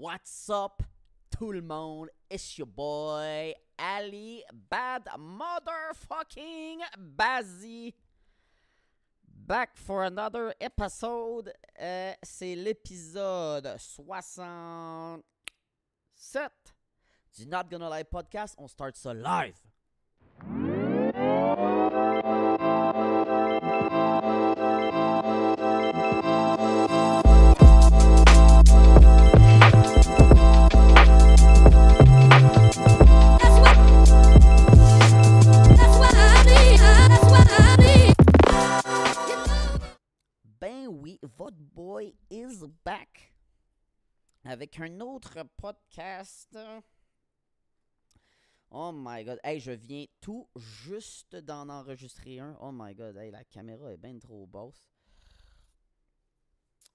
What's up, tout le monde? It's your boy, Ali Bad Motherfucking Bazzy. Back for another episode. Euh, C'est l'épisode 67 du Not Gonna Lie podcast. On start ça live. Is back avec un autre podcast. Oh my god, hey, je viens tout juste d'en enregistrer un. Oh my god, hey, la caméra est bien trop basse.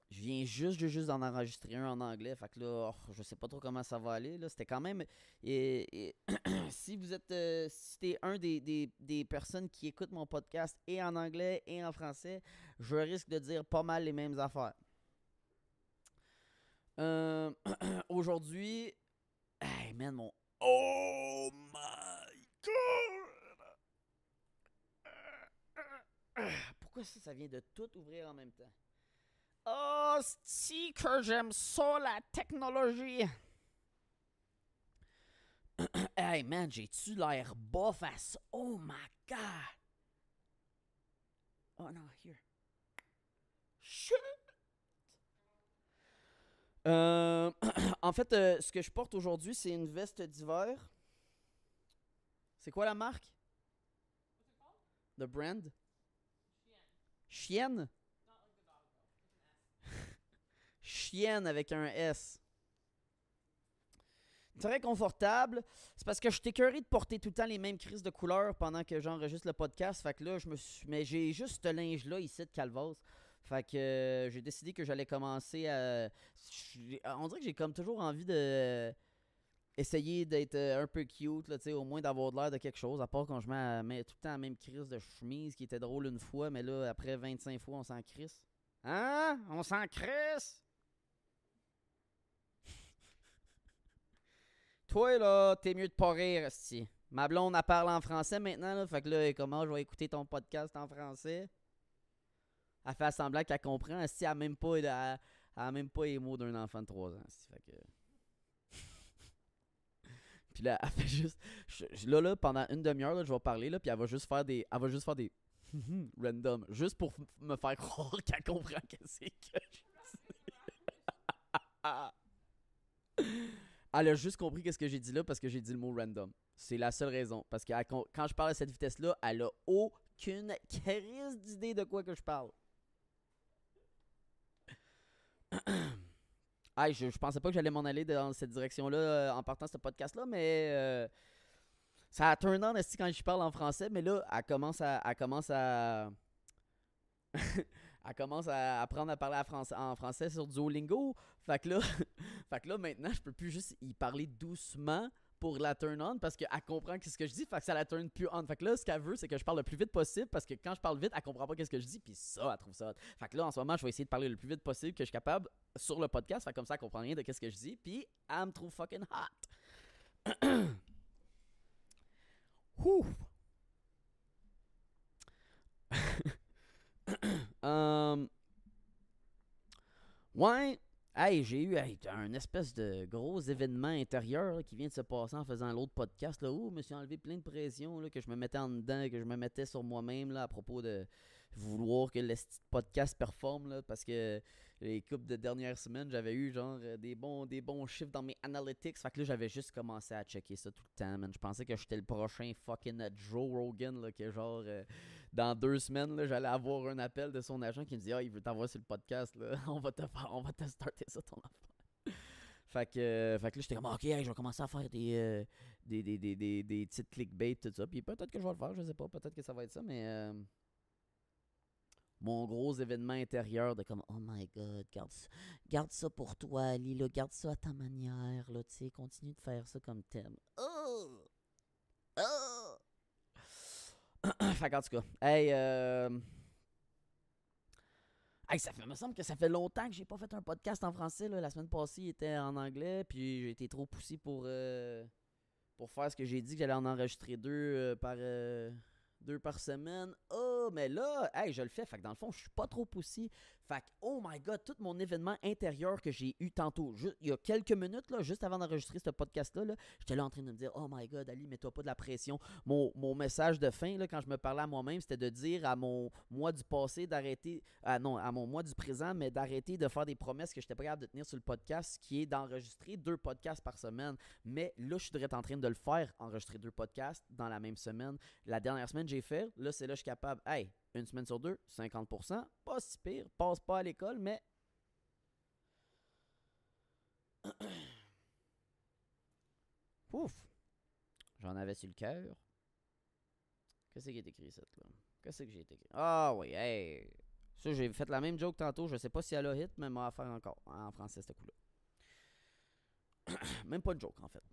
Je viens juste, juste, d'en enregistrer un en anglais. Fait que là, oh, je sais pas trop comment ça va aller. là. C'était quand même. et si vous êtes. euh, si t'es un des, des, des personnes qui écoutent mon podcast et en anglais et en français, je risque de dire pas mal les mêmes affaires. Euh, Aujourd'hui, hey man, mon. Oh my god! Pourquoi ça, ça vient de tout ouvrir en même temps? Oh, si que j'aime ça, la technologie! hey man, j'ai-tu l'air à ça? Oh my god! Oh non, here. Shit! Euh, en fait, euh, ce que je porte aujourd'hui, c'est une veste d'hiver. C'est quoi la marque? The brand? Chienne? Chienne avec un S. Très confortable. C'est parce que je écœuré de porter tout le temps les mêmes crises de couleurs pendant que j'enregistre le podcast. Fait que là, je me suis. Mais j'ai juste ce linge-là ici de Calvas. Fait que euh, j'ai décidé que j'allais commencer à. j'ai- On dirait que j'ai comme toujours envie de. Essayer d'être euh, un peu cute, là, au moins d'avoir l'air de quelque chose, à part quand je mets, tout le temps la même crise de chemise qui était drôle une fois, mais là, après 25 fois, on s'en crisse. Hein? On s'en crisse? Toi, là, t'es mieux de pas rire, esti. Ma blonde, elle parle en français maintenant, là, fait que là, comment je vais écouter ton podcast en français? Elle fait semblant qu'elle comprend, esti, elle même pas, même pas les mots d'un enfant de 3 ans, fait que... Puis là, elle fait juste... là, là, pendant une demi-heure, je vais parler, là, puis elle va juste faire des... Elle va juste faire des... random, juste pour me faire croire qu'elle comprend que c'est que je dis. Elle a juste compris qu'est-ce que j'ai dit là parce que j'ai dit le mot random. C'est la seule raison. Parce que quand je parle à cette vitesse-là, elle a aucune crise d'idée de quoi que je parle. Aïe, je, je pensais pas que j'allais m'en aller dans cette direction-là euh, en partant ce podcast-là, mais euh, ça a turn on quand je parle en français, mais là, elle commence à. Elle commence à. elle commence à apprendre à parler français- en français sur Duolingo. Fait que là, fait que là maintenant, je peux plus juste y parler doucement pour la turn on parce qu'elle comprend qu'est-ce que je dis, fait que ça la turn plus on. Fait que là, ce qu'elle veut, c'est que je parle le plus vite possible parce que quand je parle vite, elle comprend pas qu'est-ce que je dis, puis ça, elle trouve ça. hot. Fait que là, en ce moment, je vais essayer de parler le plus vite possible que je suis capable sur le podcast, comme ça, elle comprend rien de qu'est-ce que je dis, puis elle me trouve fucking hot. Ouh. Um, ouais. Hey, j'ai eu un espèce de gros événement intérieur qui vient de se passer en faisant l'autre podcast. Là, où je me suis enlevé plein de pression là, que je me mettais en dedans, que je me mettais sur moi-même à propos de vouloir que le podcast performe. Là, parce que les coupes de dernières semaines, j'avais eu genre euh, des bons, des bons chiffres dans mes analytics. Fait que là, j'avais juste commencé à checker ça tout le temps, man. Je pensais que j'étais le prochain fucking Joe Rogan, là, que genre, euh, dans deux semaines, j'allais avoir un appel de son agent qui me dit Ah, il veut t'envoyer sur le podcast, là. on va te faire, on va te starter ça, ton affaire. Fait que, euh, fait que là, j'étais comme, ok, je vais commencer à faire des, euh, des, des, des, des, des petites clickbait, tout ça. Puis peut-être que je vais le faire, je sais pas, peut-être que ça va être ça, mais. euh, mon gros événement intérieur de comme, oh my god, garde ça, garde ça pour toi, Ali, garde ça à ta manière, là, tu sais, continue de faire ça comme t'aimes. Oh! fait qu'en tout cas, hey, euh, ça me semble que ça fait longtemps que j'ai pas fait un podcast en français. Là. La semaine passée, il était en anglais, puis j'ai été trop poussé pour, euh, pour faire ce que j'ai dit que j'allais en enregistrer deux euh, par deux par semaine. Oh, mais là, hey, je le fais. Fait que dans le fond, je suis pas trop poussé. Fait que, oh my god, tout mon événement intérieur que j'ai eu tantôt, il y a quelques minutes, là, juste avant d'enregistrer ce podcast-là, là, j'étais là en train de me dire, oh my god, Ali, mets-toi pas de la pression. Mon, message de fin, là, quand je me parlais à moi-même, c'était de dire à mon moi du passé d'arrêter, ah non, à mon moi du présent, mais d'arrêter de faire des promesses que j'étais pas capable de tenir sur le podcast, qui est d'enregistrer deux podcasts par semaine. Mais là, je suis en train de le faire, enregistrer deux podcasts dans la même semaine. La dernière semaine, j'ai fait, là, c'est là, je suis capable, hey, une semaine sur deux, 50%, pas si pire, passe pas à l'école, mais. Ouf! J'en avais sur le cœur. Qu'est-ce qui est écrit, ça, là? Qu'est-ce que j'ai écrit? Ah oui, hey! Ça, j'ai fait la même joke tantôt. Je sais pas si elle a hit, mais elle va faire encore en français, ce coup-là. même pas de joke, en fait.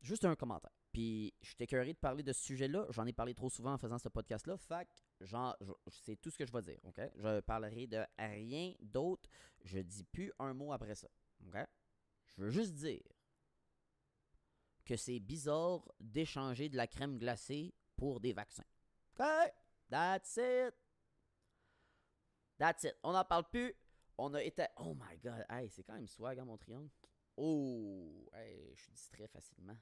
Juste un commentaire. Puis, je suis écœuré de parler de ce sujet-là. J'en ai parlé trop souvent en faisant ce podcast-là. Je- c'est tout ce que je vais dire, OK? Je parlerai de rien d'autre. Je dis plus un mot après ça, OK? Je veux juste dire que c'est bizarre d'échanger de la crème glacée pour des vaccins. OK? That's it. That's it. On n'en parle plus. On a été... Oh my God. Hey, c'est quand même swag, hein, mon triangle? Oh, hey, je suis distrait facilement.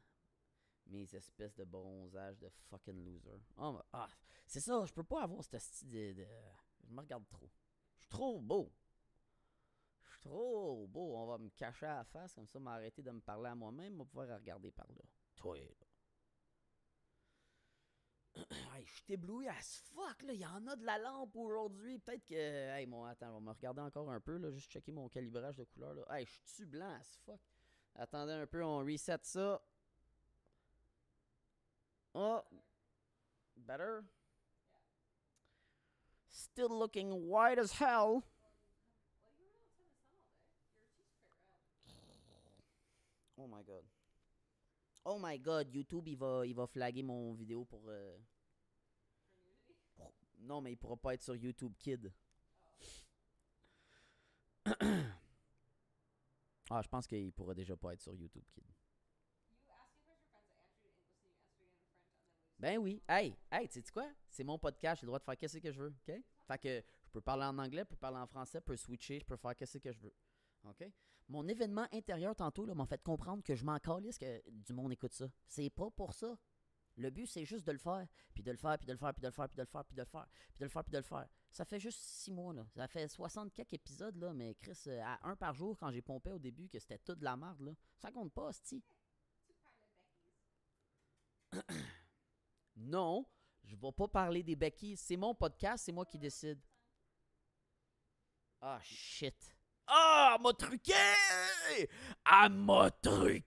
Mes espèces de bronzage de fucking loser. Oh, ah, c'est ça, je peux pas avoir ce style de, Je me regarde trop. Je suis trop beau. Je suis trop beau. On va me cacher à la face, comme ça, m'arrêter de me parler à moi-même, va pouvoir regarder par là. Toi, là. Hey, je suis ébloui as fuck, là. Il y en a de la lampe aujourd'hui. Peut-être que. Hey, mon, attends, on va me regarder encore un peu, là. Juste checker mon calibrage de couleur, là. Hey, je suis blanc as fuck. Attendez un peu, on reset ça. Oh. Better? Still looking white as hell. Oh my god. Oh my god, YouTube il va, il va flaguer mon vidéo pour, euh, Non, mais il pourra pas être sur YouTube Kid. ah, je pense qu'il pourra déjà pas être sur YouTube Kid. Ben oui. Hey, hey, tu sais quoi? C'est mon podcast, j'ai le droit de faire qu'est-ce que je veux, OK? Fait que je peux parler en anglais, je peux parler en français, je peux switcher, je peux faire qu'est-ce que je veux. OK? Mon événement intérieur tantôt m'a fait comprendre que je m'en calisse que du monde écoute ça. C'est pas pour ça. Le but, c'est juste de le faire, puis de le faire, puis de le faire, puis de le faire, puis de le faire, puis de le faire, puis de le faire, puis de le faire. Ça fait juste six mois, là. Ça fait 60 quelques épisodes, là, mais Chris, euh, à un par jour, quand j'ai pompé au début, que c'était tout de la merde, là, ça compte pas, hostie. Non, je vais pas parler des Becky. C'est mon podcast, c'est moi qui décide. Ah, shit. Ah, elle m'a truqué! Elle m'a truqué!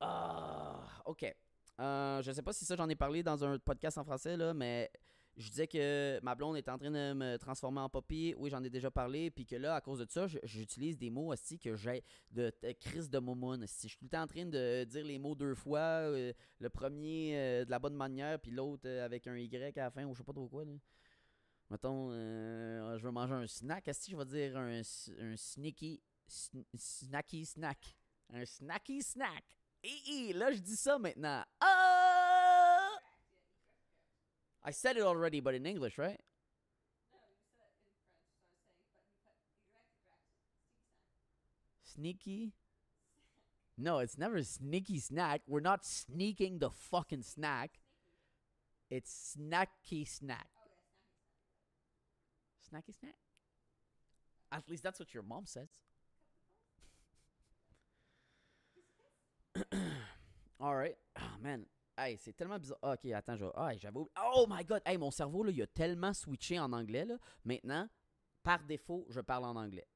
Ah, ok. Euh, je sais pas si ça j'en ai parlé dans un podcast en français, là, mais je disais que ma blonde est en train de me transformer en poppy. Oui, j'en ai déjà parlé. Puis que là, à cause de ça, j'utilise des mots aussi que j'ai de, crise de momoun. Si je suis tout le temps en train de dire les mots deux fois, euh, le premier euh, de la bonne manière, puis l'autre euh, avec un Y à la fin, ou je sais pas trop quoi. Mettons, je veux manger un snack. Est-ce que je vais dire un, un sneaky, sn- snacky snack? Un snacky snack. Et là, je dis ça maintenant. Ah! I said it already, but in English, right? Sneaky? No, it's never sneaky snack. We're not sneaking the fucking snack. It's snacky snack. Snacky snack? At least that's what your mom says. All right. Oh man. Hey, c'est tellement bizarre. Ah, ok, attends, je ah, j'avais oublié. Oh my god. Hey, mon cerveau, là, il a tellement switché en anglais, là. Maintenant, par défaut, je parle en anglais.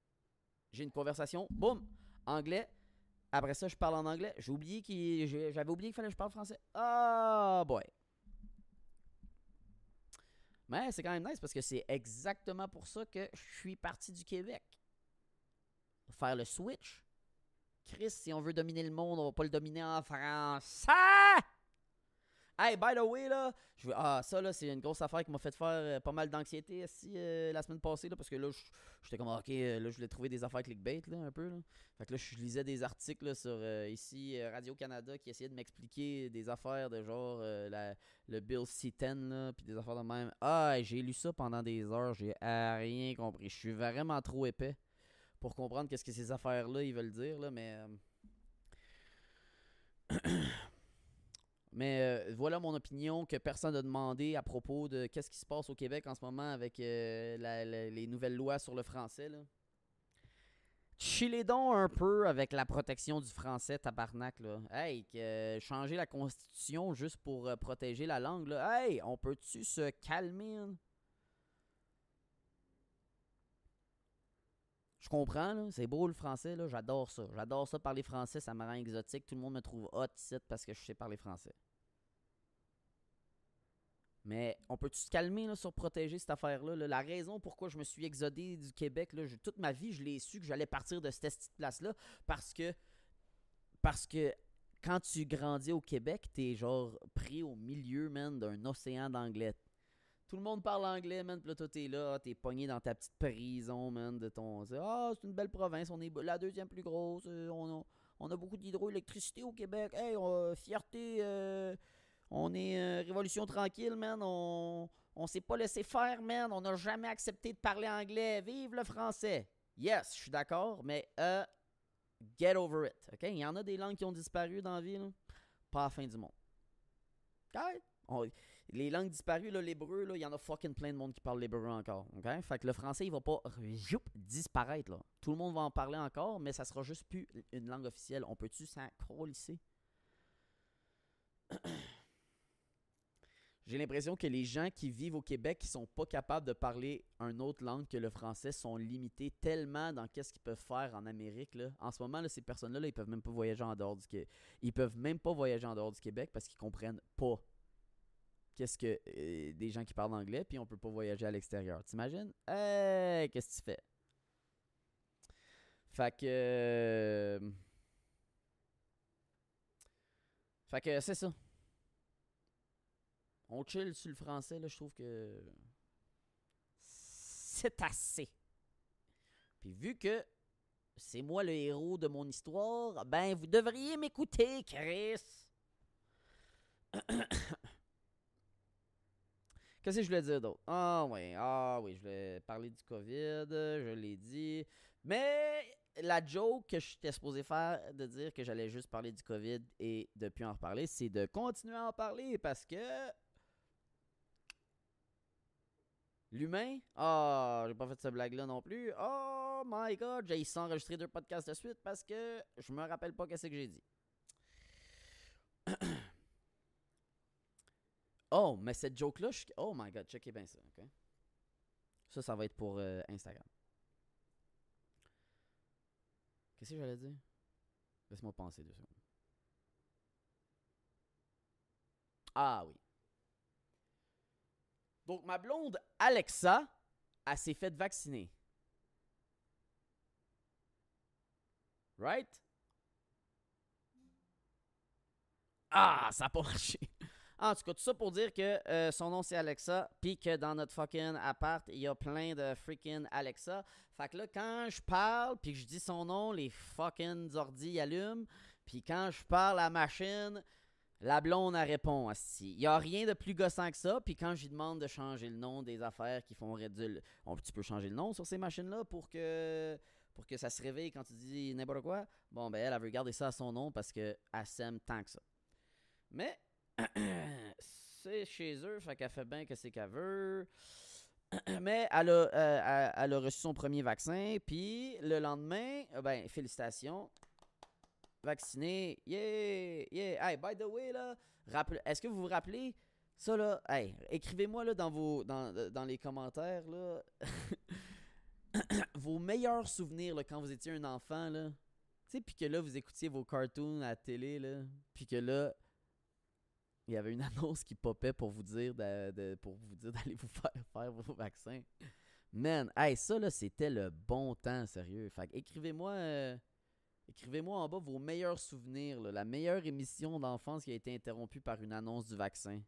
J'ai une conversation, boum, anglais. Après ça, je parle en anglais. J'ai oublié j'avais oublié qu'il fallait que je parle français. Ah, boy. Mais c'est quand même nice parce que c'est exactement pour ça que je suis parti du Québec. Faire le switch. Chris, si on veut dominer le monde, on va pas le dominer en français. Hey, by the way, là, je veux- ah, ça, là, c'est une grosse affaire qui m'a fait faire euh, pas mal d'anxiété ici euh, la semaine passée, là, parce que là, j'étais comme, ok, euh, là, je voulais trouver des affaires clickbait, là, un peu, là. Fait que là, je lisais des articles là, sur euh, ici Radio-Canada qui essayaient de m'expliquer des affaires de genre la- le Bill C-10, là, puis des affaires de même. Ah, j'ai lu ça pendant des heures, j'ai rien compris. Je suis vraiment trop épais pour comprendre qu'est-ce que ces affaires-là, ils veulent dire, là, mais... Mais euh, voilà mon opinion que personne n'a demandé à propos de qu'est-ce qui se passe au Québec en ce moment avec euh, les nouvelles lois sur le français. Là. Donc un peu avec la protection du français, tabarnak. Hey, euh, changer la constitution juste pour protéger la langue. Hey, on peut-tu se calmer? hein? Je comprends, c'est beau le français, là. j'adore ça. J'adore ça parler français, ça me rend exotique. Tout le monde me trouve hot ici parce que je sais parler français. Mais on peut-tu se calmer sur protéger cette affaire-là? là? La raison pourquoi je me suis exodé du Québec, toute ma vie, je l'ai su que j'allais partir de cette petite place-là parce que parce que quand tu grandis au Québec, t'es genre pris au milieu, man, d'un océan d'anglais. Tout le monde parle anglais, man, pis là, toi, t'es là, t'es pogné dans ta petite prison, man, de ton... Ah, c'est une belle province, on est la deuxième plus grosse, euh, on a, beaucoup d'hydroélectricité au Québec, hey, on a fierté, euh, on est euh, révolution tranquille, man, on, on s'est pas laissé faire, man, on n'a jamais accepté de parler anglais, vive le français. Yes, je suis d'accord, mais euh, get over it, ok? Il y en a des langues qui ont disparu dans la vie, là. Pas à la fin du monde. Ok? Les langues disparues, l'hébreu, il y en a fucking plein de monde qui parle l'hébreu encore. Fait que le français, il va pas disparaître. Tout le monde va en parler encore, mais ça sera juste plus une langue officielle. On peut-tu s'en colisser? J'ai l'impression que les gens qui vivent au Québec qui sont pas capables de parler une autre langue que le français sont limités tellement dans qu'est-ce qu'ils peuvent faire en Amérique. En ce moment, ces personnes-là, là, ils peuvent même pas voyager en dehors du Québec. Ils peuvent même pas voyager en dehors du Québec parce qu'ils comprennent pas qu'est-ce que euh, des gens qui parlent anglais, puis on peut pas voyager à l'extérieur. T'imagines? Hey, qu'est-ce que tu fais? Fait que. euh, Fait que c'est ça. On chill sur le français, là, je trouve que. C'est assez. Puis vu que c'est moi le héros de mon histoire, ben vous devriez m'écouter, Chris. Qu'est-ce que je voulais dire d'autre? Ah oui, ah oui, je voulais parler du COVID, je l'ai dit. Mais la joke que j'étais supposé faire de dire que j'allais juste parler du COVID et de plus en reparler, c'est de continuer à en parler parce que l'humain, ah, j'ai pas fait cette blague là non plus. Oh my god, j'ai enregistré deux podcasts de suite parce que je me rappelle pas qu'est-ce que j'ai dit. Oh, mais cette joke-là, je... oh my god, checkez bien ça, ok? Ça, ça va être pour euh, Instagram. Qu'est-ce que j'allais dire? Laisse-moi penser deux secondes. Ah oui. Donc, ma blonde Alexa, elle s'est faite vacciner. Right? Ah, ça a pas marché. En tout cas, tout ça pour dire que euh, son nom c'est Alexa, puis que dans notre fucking appart, il y a plein de freaking Alexa. Fait que là, quand je parle, puis que je dis son nom, les fucking ordi allument. Puis quand je parle à la machine, la blonde, elle répond. asti. Il y a rien de plus gossant que ça. Puis quand je lui demande de changer le nom des affaires qui font réduire... On, tu peux changer le nom sur ces machines-là pour que pour que ça se réveille quand tu dis n'importe quoi? Bon, ben elle, elle veut garder ça à son nom parce qu'elle s'aime tant que ça. Mais c'est chez eux, fait qu'elle fait bien que c'est qu'elle veut. Mais elle a, euh, elle, a reçu son premier vaccin, puis le lendemain, euh, ben, félicitations. Vacciné, yeah, yeah. Hey, by the way, là, est-ce que vous vous rappelez ça, là? Hey, écrivez-moi, là, dans vos, dans, euh, dans les commentaires, là, vos meilleurs souvenirs, là, quand vous étiez un enfant, là. Tu sais, puis que là, vous écoutiez vos cartoons à la télé, là, puis que là, il y avait une annonce qui popait pour vous dire de- pour vous dire d'aller vous faire faire vos vaccins. Man, hey, ça là, c'était le bon temps, sérieux. Fait écrivez-moi euh, Écrivez-moi en bas vos meilleurs souvenirs, là, la meilleure émission d'enfance qui a été interrompue par une annonce du vaccin.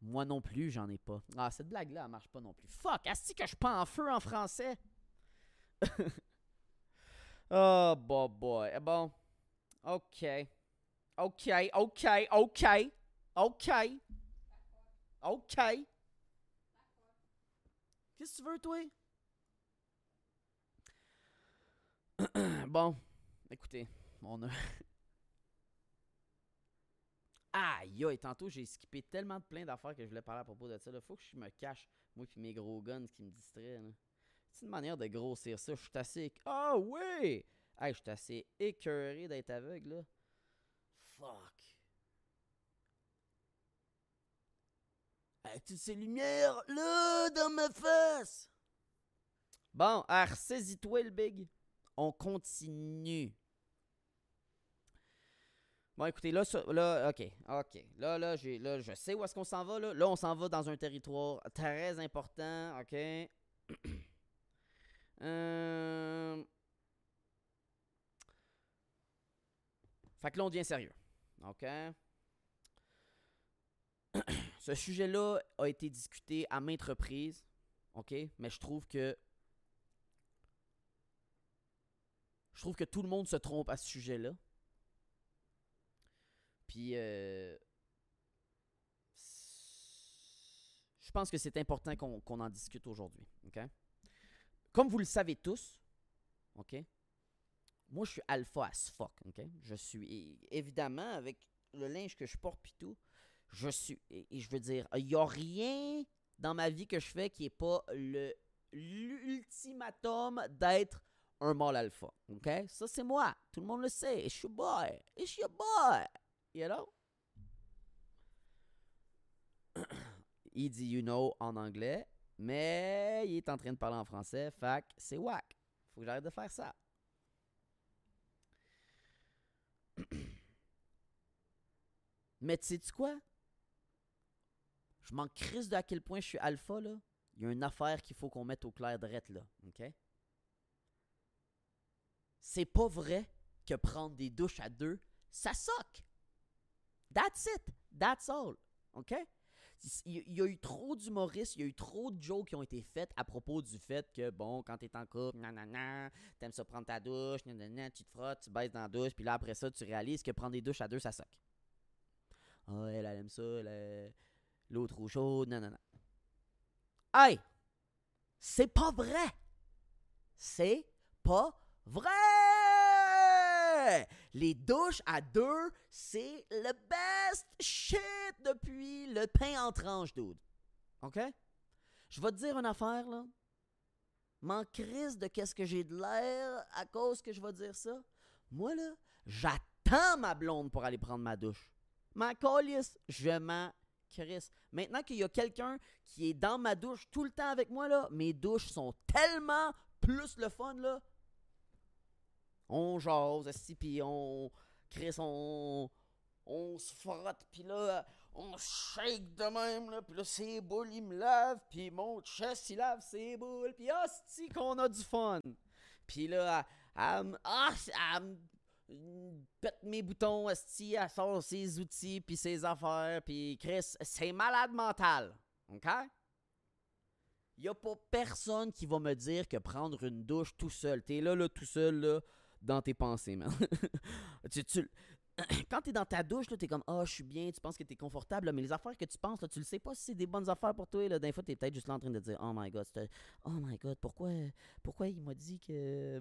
Moi non plus, j'en ai pas. Ah, cette blague-là, elle marche pas non plus. Fuck, est-ce que je pas en feu en français? oh, boy, boy. Eh bon. OK. OK, OK, OK. OK. OK. Qu'est-ce que tu veux, toi? bon, écoutez, on a. Aïe, aïe, tantôt j'ai skippé tellement de plein d'affaires que je voulais parler à propos de ça. Là. Faut que je me cache, moi puis mes gros guns qui me distraient. C'est une manière de grossir ça. Je suis assez. Ah oui! Hey, je suis assez écœuré d'être aveugle là. Fuck. Toutes ces lumières là dans ma face! Bon, alors, saisis-toi le big. On continue. Bon, écoutez, là, là, ok, ok. Là, là, j'ai, là, je sais où est-ce qu'on s'en va, là. Là, on s'en va dans un territoire très important, ok. Euh, Fait que là, on devient sérieux, ok? Ce sujet-là a été discuté à maintes reprises, ok? Mais je trouve que je trouve que tout le monde se trompe à ce sujet-là. Puis, euh, je pense que c'est important qu'on en discute aujourd'hui. ok? Comme vous le savez tous, ok? Moi, je suis alpha as fuck. ok? Je suis, évidemment, avec le linge que je porte pis tout, je suis, et, je veux dire, il n'y a rien dans ma vie que je fais qui est pas le l'ultimatum d'être un mâle alpha. OK? Ça, c'est moi. Tout le monde le sait. It's your boy. It's your boy. You know? il dit you know en anglais, mais il est en train de parler en français. Que c'est whack. Faut que j'arrête de faire ça. mais tu sais-tu quoi? Je m'en crisse de à quel point je suis alpha, là. Il y a une affaire qu'il faut qu'on mette au clair drette, là. OK? C'est pas vrai que prendre des douches à deux, ça soque. That's it. That's all. OK? Il y a eu trop d'humoristes, il y a eu trop de jokes qui ont été faites à propos du fait que, bon, quand t'es en couple, nanana, t'aimes ça prendre ta douche, nanana, tu te frottes, tu baisses dans la douche, puis là, après ça, tu réalises que prendre des douches à deux, ça soque. Ah, elle, elle aime ça, l'eau trop chaude, nanana. Hey! C'est pas vrai! C'est pas vrai! Les douches à deux, c'est le best shit depuis le pain en tranche, dude. OK? Je vais te dire une affaire, là. M'en crise de qu'est-ce que j'ai de l'air à cause que je vais dire ça. Moi, là, j'attends ma blonde pour aller prendre ma douche. Ma colisse, je m'en. Maintenant qu'il y a quelqu'un qui est dans ma douche tout le temps avec moi, là, mes douches sont tellement plus le fun, là. On jase, esti, puis on crisse, on, on se frotte, puis là, on shake de même, là, puis là, ses boules, il me lave, puis mon chest, il lave ses boules, puis hostie qu'on a du fun. Puis là, elle, me- ah, pète mes boutons, esti, elle sort ses outils, puis ses affaires, puis Chris, c'est malade mental, OK? Il a pas personne qui va me dire que prendre une douche tout seul, t'es là, là, tout seul, là, dans tes pensées, man. tu, quand t'es dans ta douche, là, t'es comme, ah, je suis bien, tu penses que t'es confortable, mais les affaires que tu penses, là, tu le sais pas si c'est des bonnes affaires pour toi, là. D'un fois, t'es peut-être juste là en train de dire, oh my god, oh my god, pourquoi, pourquoi il m'a dit que.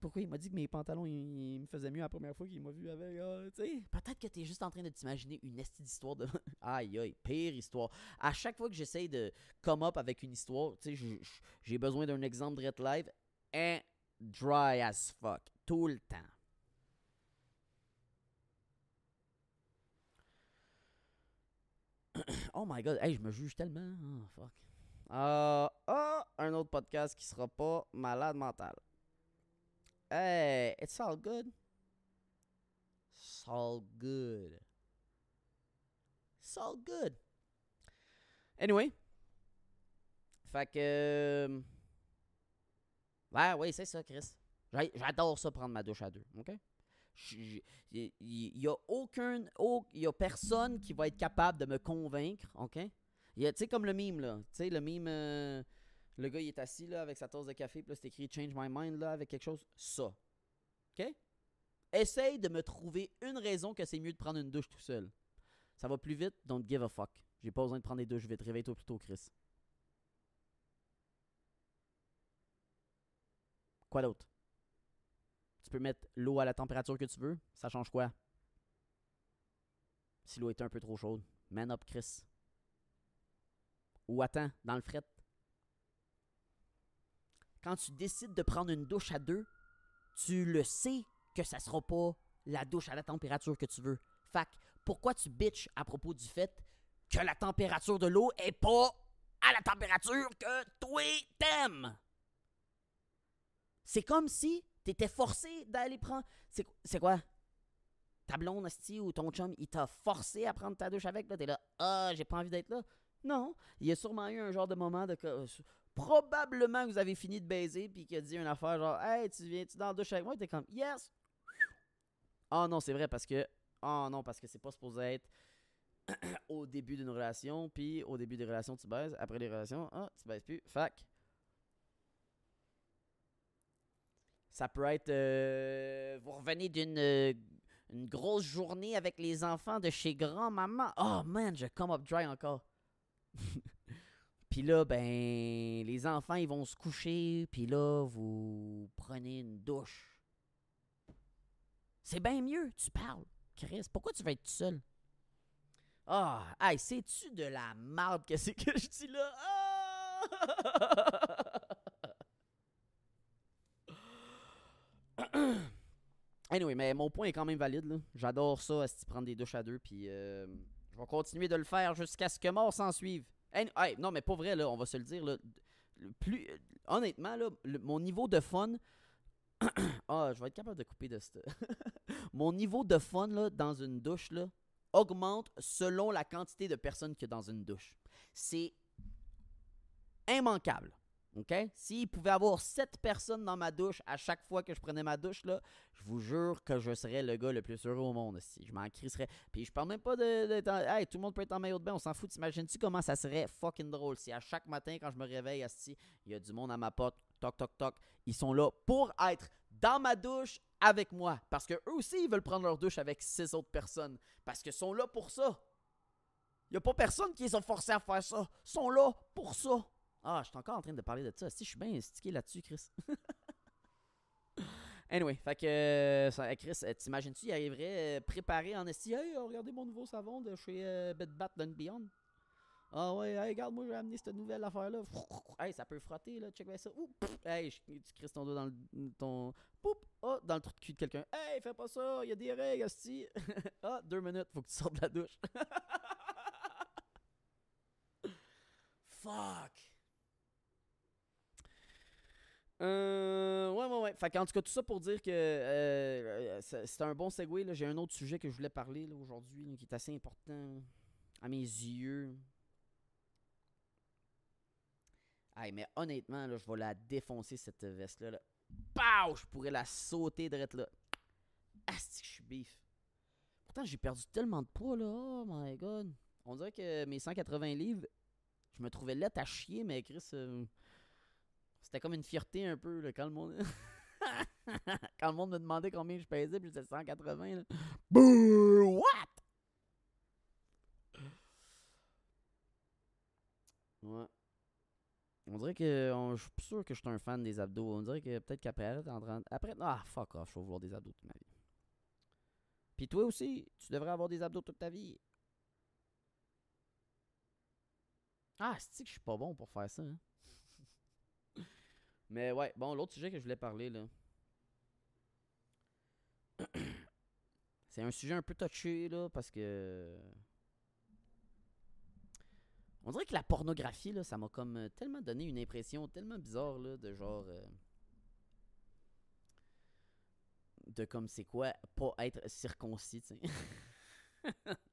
Pourquoi il m'a dit que mes pantalons, me faisaient mieux la première fois qu'il m'a vu avec. ah, peut-être que t'es juste en train de t'imaginer une estie d'histoire de. aïe, aïe, pire histoire. À chaque fois que j'essaye de come up avec une histoire, j'ai besoin d'un exemple de Red Live, and dry as fuck. Tout le temps. oh my god, hey, je me juge tellement. Oh, fuck. Ah, un autre podcast qui sera pas malade mental. Hey, it's all good. It's all good. It's all good. Anyway. Fait que. Ouais, oui, c'est ça, Chris. J'adore ça, prendre ma douche à deux, OK? Il n'y a aucun... au- y a personne qui va être capable de me convaincre, OK? Tu sais, comme le mime, là. Tu sais, le mime... euh, le gars, il est assis, là, avec sa tasse de café, puis là, c'est écrit « Change my mind », là, avec quelque chose. Ça. OK? Essaye de me trouver une raison que c'est mieux de prendre une douche tout seul. Ça va plus vite, don't give a fuck. J'ai pas besoin de prendre des douches vite. Réveille-toi plus tôt, Chris. Quoi d'autre? Tu peux mettre l'eau à la température que tu veux. Ça change quoi? Si l'eau est un peu trop chaude. Man up, Chris. Ou attends, dans le fret. Quand tu décides de prendre une douche à deux, tu le sais que ça sera pas la douche à la température que tu veux. Fac, pourquoi tu bitches à propos du fait que la température de l'eau est pas à la température que toi t'aimes? C'est comme si t'étais forcé d'aller prendre. C'est quoi? Ta blonde, asti, ou ton chum, il t'a forcé à prendre ta douche avec, là, t'es là, ah, j'ai pas envie d'être là. Non, il y a sûrement eu un genre de moment de. Probablement que vous avez fini de baiser, puis qu'il a dit une affaire genre, hey, tu viens-tu dans la douche avec moi? T'es comme, yes! Oh non, c'est vrai, parce que. Oh non, parce que c'est pas supposé être au début d'une relation, puis au début des relations, tu baises. Après les relations, ah, tu baises plus. Fac. Ça peut être. euh, vous revenez d'une euh, grosse journée avec les enfants de chez grand-maman. Oh man, je come up dry encore. puis là, ben, les enfants, ils vont se coucher, puis là, vous prenez une douche. C'est bien mieux, tu parles. Chris, pourquoi tu vas être tout seul? Ah, hey, sais-tu de la marde que c'est que je dis là? Ah! anyway, mais mon point est quand même valide. là. J'adore ça, si prendre des douches à deux, puis euh, je vais continuer de le faire jusqu'à ce que mort s'en suive. Hey, non, mais pas vrai, là, on va se le dire. Là, plus, honnêtement, là, mon niveau de fun. ah, je vais être capable de couper de ce. mon niveau de fun là, dans une douche là, augmente selon la quantité de personnes qu'il y a dans une douche. C'est immanquable. OK? S'il pouvait avoir 7 personnes dans ma douche à chaque fois que je prenais ma douche, là, je vous jure que je serais le gars le plus heureux au monde. Si je m'en crisserais. Puis je parle même pas de. tout le monde peut être en maillot de bain, on s'en fout. T'imagines-tu comment ça serait fucking drôle si à chaque matin, quand je me réveille, asti, il y a du monde à ma porte, toc, toc, toc. Ils sont là pour être dans ma douche avec moi. Parce que eux aussi, ils veulent prendre leur douche avec six autres personnes. Parce qu'ils sont là pour ça. Il n'y a pas personne qui les a forcés à faire ça. Ils sont là pour ça. Ah, je suis encore en train de parler de ça. Si, je suis bien stické là-dessus, Chris. anyway, fait que, euh, Chris, euh, t'imagines-tu, il arriverait euh, préparé en esti. Hey, euh, regardez mon nouveau savon de chez euh, Bed Bath Beyond. Ah ouais, hey, regarde, moi j'ai amené cette nouvelle affaire-là. Hey, ça peut frotter, là, check bien ça. Hey, tu crisses ton doigt dans le, ton, poup, oh, dans le trou de cul de quelqu'un. Hey, fais pas ça, il y a des règles, esti. ah, deux minutes, faut que tu sortes de la douche. Fuck. Euh, ouais, ouais, ouais. Fait qu'en tout cas, tout ça pour dire que euh, c'est un bon segue. J'ai un autre sujet que je voulais parler aujourd'hui qui est assez important à mes yeux. Hey, mais honnêtement, là, je vais la défoncer cette veste-là. Là. Je pourrais la sauter direct là. Asti je suis beef. Pourtant, j'ai perdu tellement de poids là. Oh my god. On dirait que mes 180 livres, je me trouvais lettre à chier, mais Chris. euh, c'était comme une fierté un peu quand le monde. quand le monde me demandait combien je pesais, puis j'étais 180. Là. Bouh! What? Ouais. On dirait que. Je suis sûr que je suis un fan des abdos. On dirait que peut-être qu'après. en train- Après. Ah, fuck off, je vais vouloir des abdos toute ma vie. Puis toi aussi, tu devrais avoir des abdos toute ta vie. Ah, c'est que je suis pas bon pour faire ça. hein? Mais ouais, bon, l'autre sujet que je voulais parler, là. C'est un sujet un peu touché, là, parce que. On dirait que la pornographie, là, ça m'a comme euh, tellement donné une impression tellement bizarre, là, de genre. euh, De comme c'est quoi, pas être circoncis, tu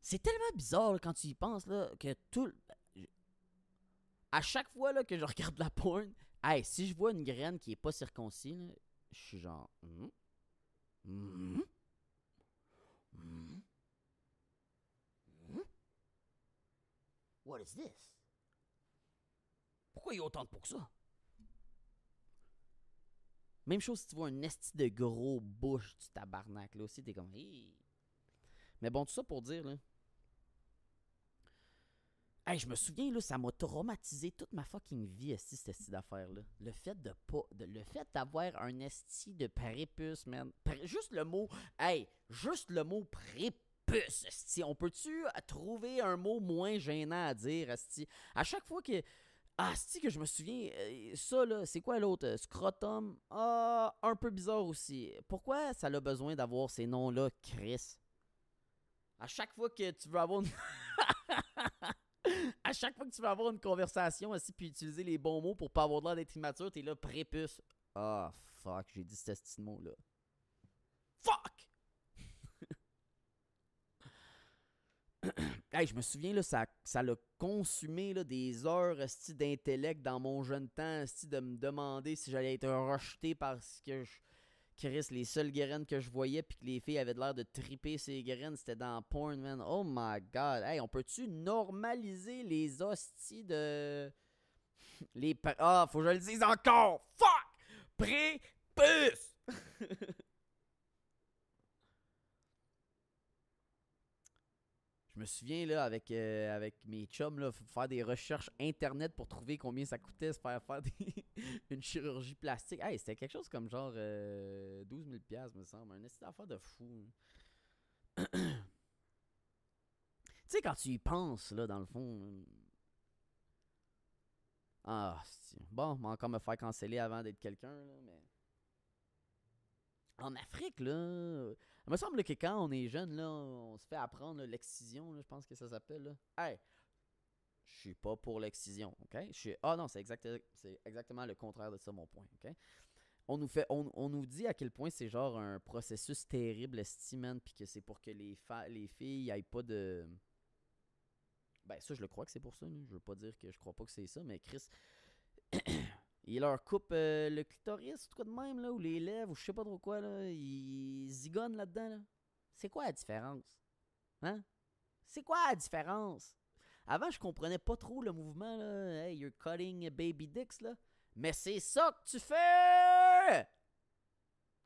c'est tellement bizarre, là, quand tu y penses, là, que tout. À chaque fois, là, que je regarde la porn, Hey, si je vois une graine qui est pas circoncis, là, je suis genre. Hmm? Hmm? Hmm? What is this? Pourquoi il y a autant de peau que ça? Même chose si tu vois un esti de gros bouche du tabarnak. Là aussi, t'es comme. Hey. Mais bon, tout ça pour dire, là. Hey, je me souviens, là, ça m'a traumatisé toute ma fucking vie, esti, cette esti d'affaire-là. Le fait de pas. le fait d'avoir un esti de prépuce, man. Juste le mot. Hey, juste le mot prépuce, esti. On peut-tu trouver un mot moins gênant à dire, esti? À chaque fois que. Ah, que je me souviens, euh, ça, là, c'est quoi l'autre? Euh, Scrotum? Ah, un peu bizarre aussi. Pourquoi ça a besoin d'avoir ces noms-là, Chris? À chaque fois que tu veux avoir une... à chaque fois que tu veux avoir une conversation aussi puis utiliser les bons mots pour pas avoir l'air d'être immature, t'es là prépuce. Ah fuck, j'ai dit ce petit mot là. Fuck! hey, je me souviens là, ça ça l'a consumé là, des heures d'intellect dans mon jeune temps, de me demander si j'allais être rejeté parce que je Chris, les seules graines que je voyais puis que les filles avaient l'air de triper ces graines, c'était dans porn, man. Oh my god. Hey, on peut-tu normaliser les hosties de. Les. Ah, faut que je le dise encore! Fuck! Prépuce! me souviens, là, avec, euh, avec mes chums, là, faire des recherches internet pour trouver combien ça coûtait se faire faire une chirurgie plastique. Hey, c'était quelque chose comme genre euh, 12 000 piastres, me semble. Un esti d'affaire de fou. tu sais, quand tu y penses, là, dans le fond... euh, Ah, bon, je encore me faire canceller avant d'être quelqu'un, là, mais... En Afrique, là... Il me semble que quand on est jeune, là, on se fait apprendre l'excision, je pense que ça s'appelle. Hey! Je suis pas pour l'excision, ok? Ah non, c'est exact... exactement le contraire de ça, mon point, ok? On nous, fait, on, on nous dit à quel point c'est genre un processus terrible, esti, man, puis que c'est pour que les, les filles aillent pas de... Ben ça, je le crois que c'est pour ça, là. je veux pas dire que je crois pas que c'est ça, mais Chris... Il leur coupe euh, le clitoris, ou quoi de même, là, ou les lèvres, ou je sais pas trop quoi, là. Ils zigonnent là-dedans, là. C'est quoi la différence? Hein? C'est quoi la différence? Avant, je comprenais pas trop le mouvement, là. Hey, you're cutting baby dicks, là. Mais c'est ça que tu fais!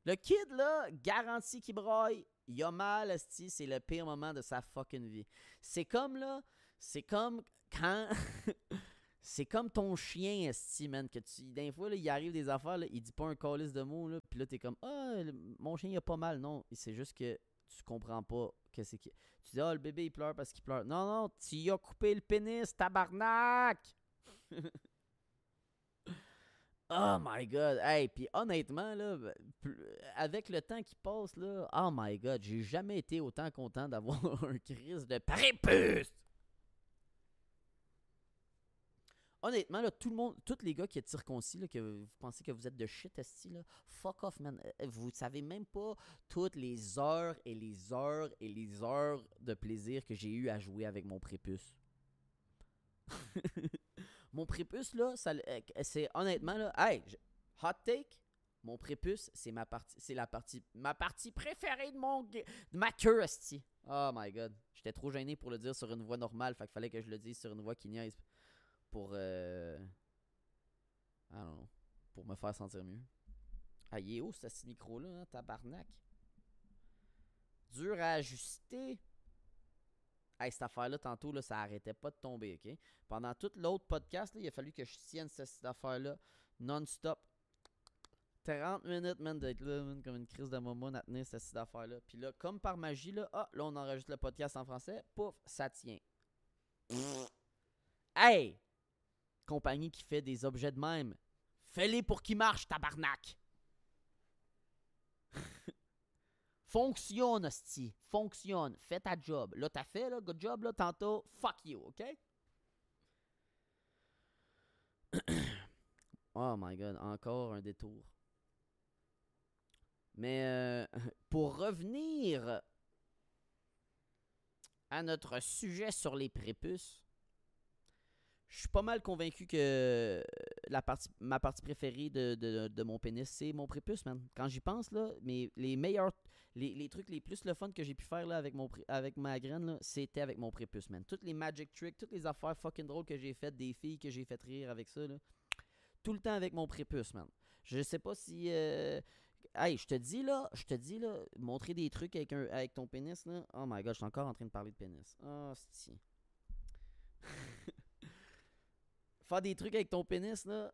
Le kid, là, garanti qu'il braille. Il a mal, c'est le pire moment de sa fucking vie. C'est comme, là, c'est comme quand... c'est comme ton chien, esti, man, que tu... D'un fois, là, il arrive des affaires, là, il dit pas un calice de mots, là, puis là, t'es comme, ah, le- mon chien, il a pas mal. Non, c'est juste que tu comprends pas que c'est. Tu dis, ah, le bébé, il pleure parce qu'il pleure. Non, non, tu y as coupé le pénis, tabarnak! Oh my god. Hey, puis honnêtement, là, avec le temps qui passe, là, oh my god, j'ai jamais été autant content d'avoir un crise de prépuce. Honnêtement, là, tout le monde, tous les gars qui êtes circoncis, là, que vous pensez que vous êtes de shit esti, là, fuck off, man. Euh, Vous savez même pas toutes les heures et les heures et les heures de plaisir que j'ai eu à jouer avec mon prépuce. mon prépuce, là, euh, c'est honnêtement, là, hey, hot take, mon prépuce, c'est ma partie, c'est la partie, ma partie préférée de mon, de ma queue, esti. Oh my god, j'étais trop gêné pour le dire sur une voix normale, fait fallait que je le dise sur une voix qui niaise pour, euh, I don't know, pour me faire sentir mieux. Ah, il est haut, ce micro-là, hein, tabarnak? Dur à ajuster. Hey, cette affaire-là, tantôt, là, ça arrêtait pas de tomber, OK? Pendant tout l'autre podcast, là, il a fallu que je tienne cette, affaire-là non-stop. 30 minutes, man, d'être là, comme une crise de moment à tenir cette affaire-là. Puis là, comme par magie, là, ah, là, on enregistre le podcast en français. Pouf, ça tient. Hey! Compagnie qui fait des objets de même. Fais-les pour qu'ils marchent, tabarnak! Fonctionne, hostie. Fonctionne. Fais ta job. Là, t'as fait, là, good job, là, tantôt. Fuck you, OK? oh my god, encore un détour. Mais euh, pour revenir à notre sujet sur les prépuces, je suis pas mal convaincu que la partie, ma partie préférée de, de- mon pénis, c'est mon prépuce, man. Quand j'y pense, là, mais les meilleurs, les, les trucs les plus le fun que j'ai pu faire là, avec, mon, avec ma graine, c'était avec mon prépuce, man. Toutes les magic tricks, toutes les affaires fucking drôles que j'ai faites, des filles que j'ai fait rire avec ça, là, tout le temps avec mon prépuce, man. Je sais pas si... euh, Hey, je te dis là, je te dis là, montrer des trucs avec, un, avec ton pénis là. Oh my god, je suis encore en train de parler de pénis. Oh, si. Faire des trucs avec ton pénis là.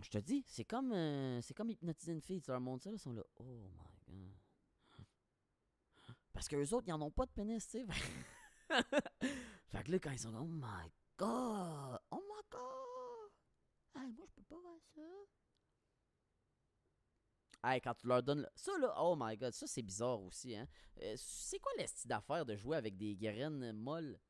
Je te dis, c'est comme euh, c'est comme hypnotiser une fille, tu leur montres ça, là, ils sont là. Oh my god. Parce que les autres, ils en ont pas de pénis, tu sais. fait que là, quand ils sont là, oh my god, oh my god. Hey, moi, je peux pas voir ça. Hey, quand tu leur donnes. Ça, là, oh my god, ça, c'est bizarre aussi, hein. Euh, c'est quoi le style d'affaire de jouer avec des graines molles?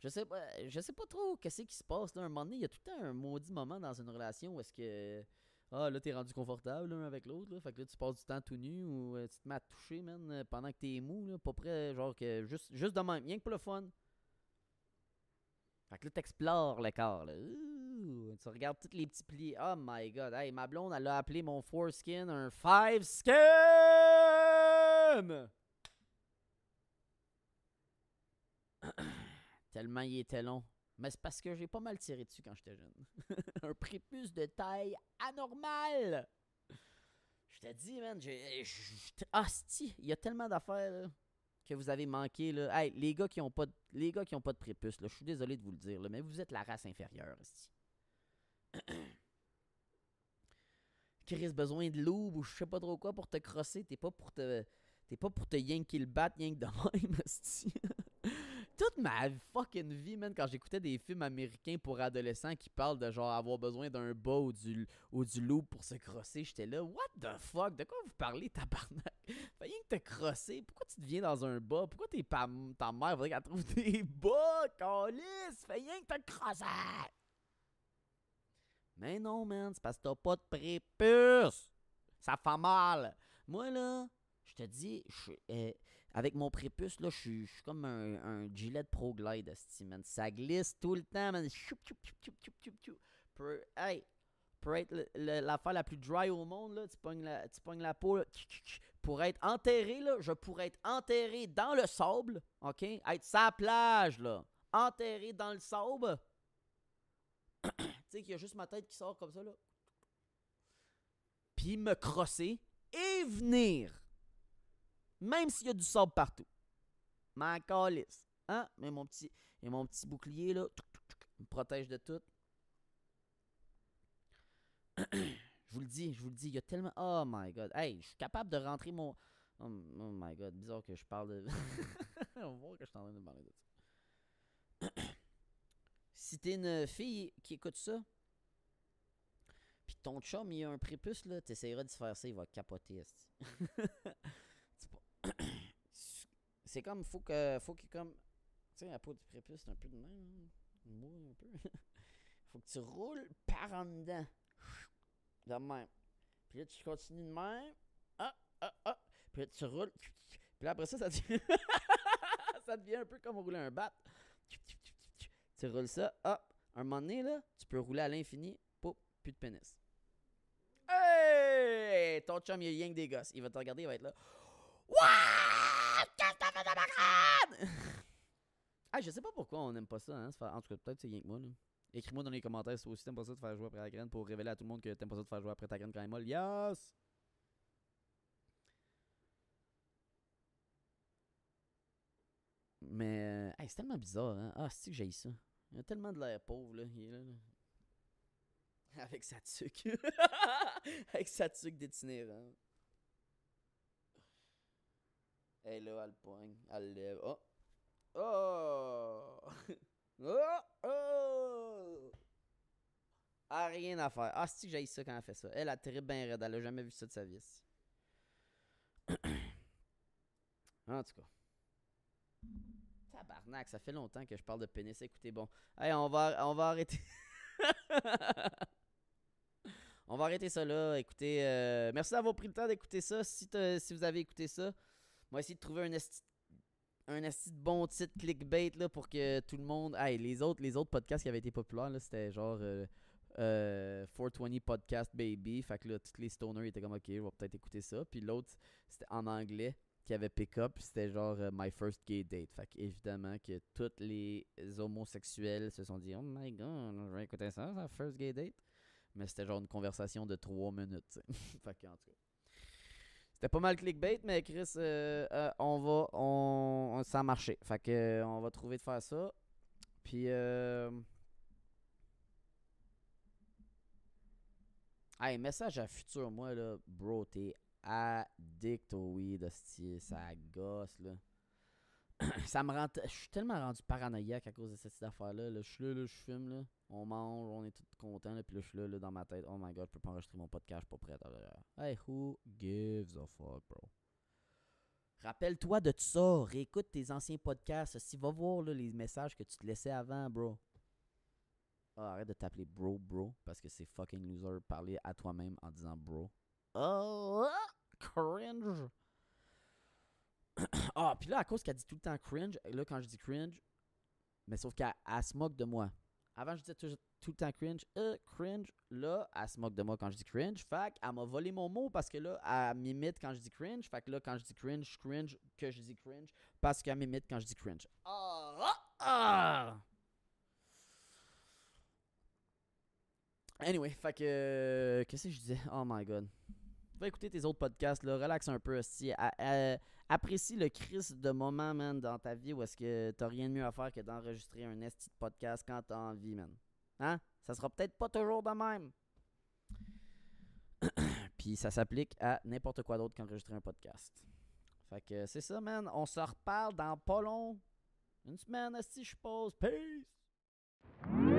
Je sais pas, je sais pas trop qu'est-ce qui se passe, là. Un moment donné, il y a tout le temps un maudit moment dans une relation où est-ce que. Ah, là, t'es rendu confortable l'un avec l'autre. Fait que là, tu passes du temps tout nu ou euh, tu te mets à toucher, man, euh, pendant que t'es mou, là. Pas près, genre que. Juste, juste de même, rien que pour le fun. Fait que là, t'explores le corps, là. Ouh, tu regardes tous les petits plis. Oh my god. Hey, ma blonde, elle a appelé mon foreskin un five skin! Tellement il était long. Mais c'est parce que j'ai pas mal tiré dessus quand j'étais jeune. un prépuce de taille anormale! Je te dis, man, j'ai. Hostie, il y a tellement d'affaires que vous avez manqué. Hey, les gars qui ont pas de, les gars qui ont pas de prépuce, je suis désolé de vous le dire, mais vous êtes la race inférieure. hostie. Chris, besoin de loup ou je sais pas trop quoi pour te crosser, t'es pas pour te. T'es pas pour te yanker le bat, yank de même. Toute ma fucking vie, man, quand j'écoutais des films américains pour adolescents qui parlent de genre avoir besoin d'un bas ou du, ou du loup pour se crosser, j'étais là, what the fuck, de quoi vous parlez, tabarnak? Rien que te crosser, pourquoi tu deviens dans un bas? Pourquoi t'es pas ta mère voudrait qu'elle trouve des bas, calice? Rien que te crosser! Mais non, man, c'est parce que t'as pas de prépuce! Ça fait mal! Moi, là, je te dis, je suis, euh, avec mon prépuce, là, je suis comme un, Gillette Pro Glide, man. Ça glisse tout le temps, man. Choup, choup, choup, hey, être l'affaire la plus dry au monde, là, tu pognes la, peau, pour être enterré, là, je pourrais être enterré dans le sable, ok? Être sa plage, là, enterré dans le sable. tu sais qu'il y a juste ma tête qui sort comme ça, là. Puis me crosser et venir. Même s'il y a du sable partout. Ma calice. Hein? Mais mon petit, et mon petit bouclier, là, touc, me protège de tout. je vous le dis, je vous le dis, il y a tellement... Oh my God. Hey, je suis capable de rentrer mon... Oh, oh my God, bizarre que je parle de... On va voir que je suis en train de parler de ça. si t'es une fille qui écoute ça, puis ton chum, il a un prépuce, là, t'essaieras de se faire ça, il va capoter, C'est comme, faut que, faut qu'il comme, tu sais, la peau du prépuce, c'est un peu de même, hein, un peu. faut que tu roules par en dedans, de même. Puis là, tu continues de même, ah, ah, ah, puis là, tu roules, puis là, après ça, ça devient, un peu comme rouler un bat. Tu roules ça, hop, un moment donné, là, tu peux rouler à l'infini, poup, plus de pénis. Hey! Ton chum, il a rien des gosses. Il va te regarder, il va être là. What? Qu'est-ce que t'as fait de ma ah, je sais pas pourquoi on aime pas ça, hein. En tout cas, peut-être c'est rien que moi. Écris-moi dans les commentaires si toi aussi t'aimes pas ça de faire jouer après la graine pour révéler à tout le monde que t'aimes pas ça de faire jouer après ta graine quand elle est molle. Yes! Mais, euh, c'est tellement bizarre, hein. Ah, c'est que j'ai ça? Il a tellement de l'air pauvre, là. Il est là. Avec sa tuque. Avec sa tuque d'itinérant. Là, elle poigne. Elle lève. Oh! Oh! oh! Oh! Ah, rien à faire. Ah, c'est que j'ai ça quand elle fait ça? Elle a terrible bien raide. Elle a jamais vu ça de sa vie. en tout cas. Tabarnak, ça fait longtemps que je parle de pénis. Écoutez, bon. Hey, on va, on va arrêter. on va arrêter ça là. Écoutez, euh, merci d'avoir pris le temps d'écouter ça. Si, si vous avez écouté ça, va essayer de trouver un esti, un asti de bon titre clickbait là, pour que tout le monde. Les autres, les autres podcasts qui avaient été populaires, c'était genre euh, euh, 420 Podcast Baby. Fait que là, tous les stoners étaient comme ok, je vais peut-être écouter ça. Puis l'autre, c'était en anglais qui avait pick up, c'était genre euh, My First Gay Date. Fait que évidemment que tous les homosexuels se sont dit Oh my god, je vais écouter ça, ça, First Gay Date. Mais c'était genre une conversation de 3 minutes. fait que en tout cas. C'était pas mal clickbait, mais Chris, euh, euh, on va. On, ça a marché. Fait que euh, on va trouver de faire ça. Puis. Euh... Hey, message à futur, moi là, bro, t'es addict au weed, hostie, ça gosse là. ça me rend. Je suis tellement rendu paranoïaque à cause de cette affaire-là. là. Je suis là, là, je fume, là. On mange, on est tous contents, là. Puis là, je suis là, là, dans ma tête. Oh my god, je peux pas enregistrer mon podcast, je suis pas prêt. Hey, who gives a fuck, bro? Rappelle-toi de tout ça. Réécoute tes anciens podcasts. Si va voir là, les messages que tu te laissais avant, bro. Ah, arrête de t'appeler bro, bro. Parce que c'est fucking loser parler à toi-même en disant bro. Oh, cringe. Ah, puis là, à cause qu'elle dit tout le temps cringe, là, quand je dis cringe, mais sauf qu'elle elle se moque de moi. Avant, je disais tout, le temps cringe, euh, cringe. Là, elle se moque de moi quand je dis cringe. Fait qu'elle m'a volé mon mot parce que là, elle m'imite quand je dis cringe. Fait que là, quand je dis cringe, cringe que je dis cringe parce qu'elle m'imite quand je dis cringe. Ah! ah! Anyway, fait que. euh, Qu'est-ce que je disais? Oh my god. Va écouter tes autres podcasts, là. Relax un peu, aussi. Apprécie le Chris de moment, man, dans ta vie où est-ce que t'as rien de mieux à faire que d'enregistrer un esti de podcast quand t'as envie, man. Hein? Ça sera peut-être pas toujours de même. Puis ça s'applique à n'importe quoi d'autre qu'enregistrer un podcast. Fait que c'est ça, man. On se reparle dans pas long. Une semaine, esti, je suppose. Peace!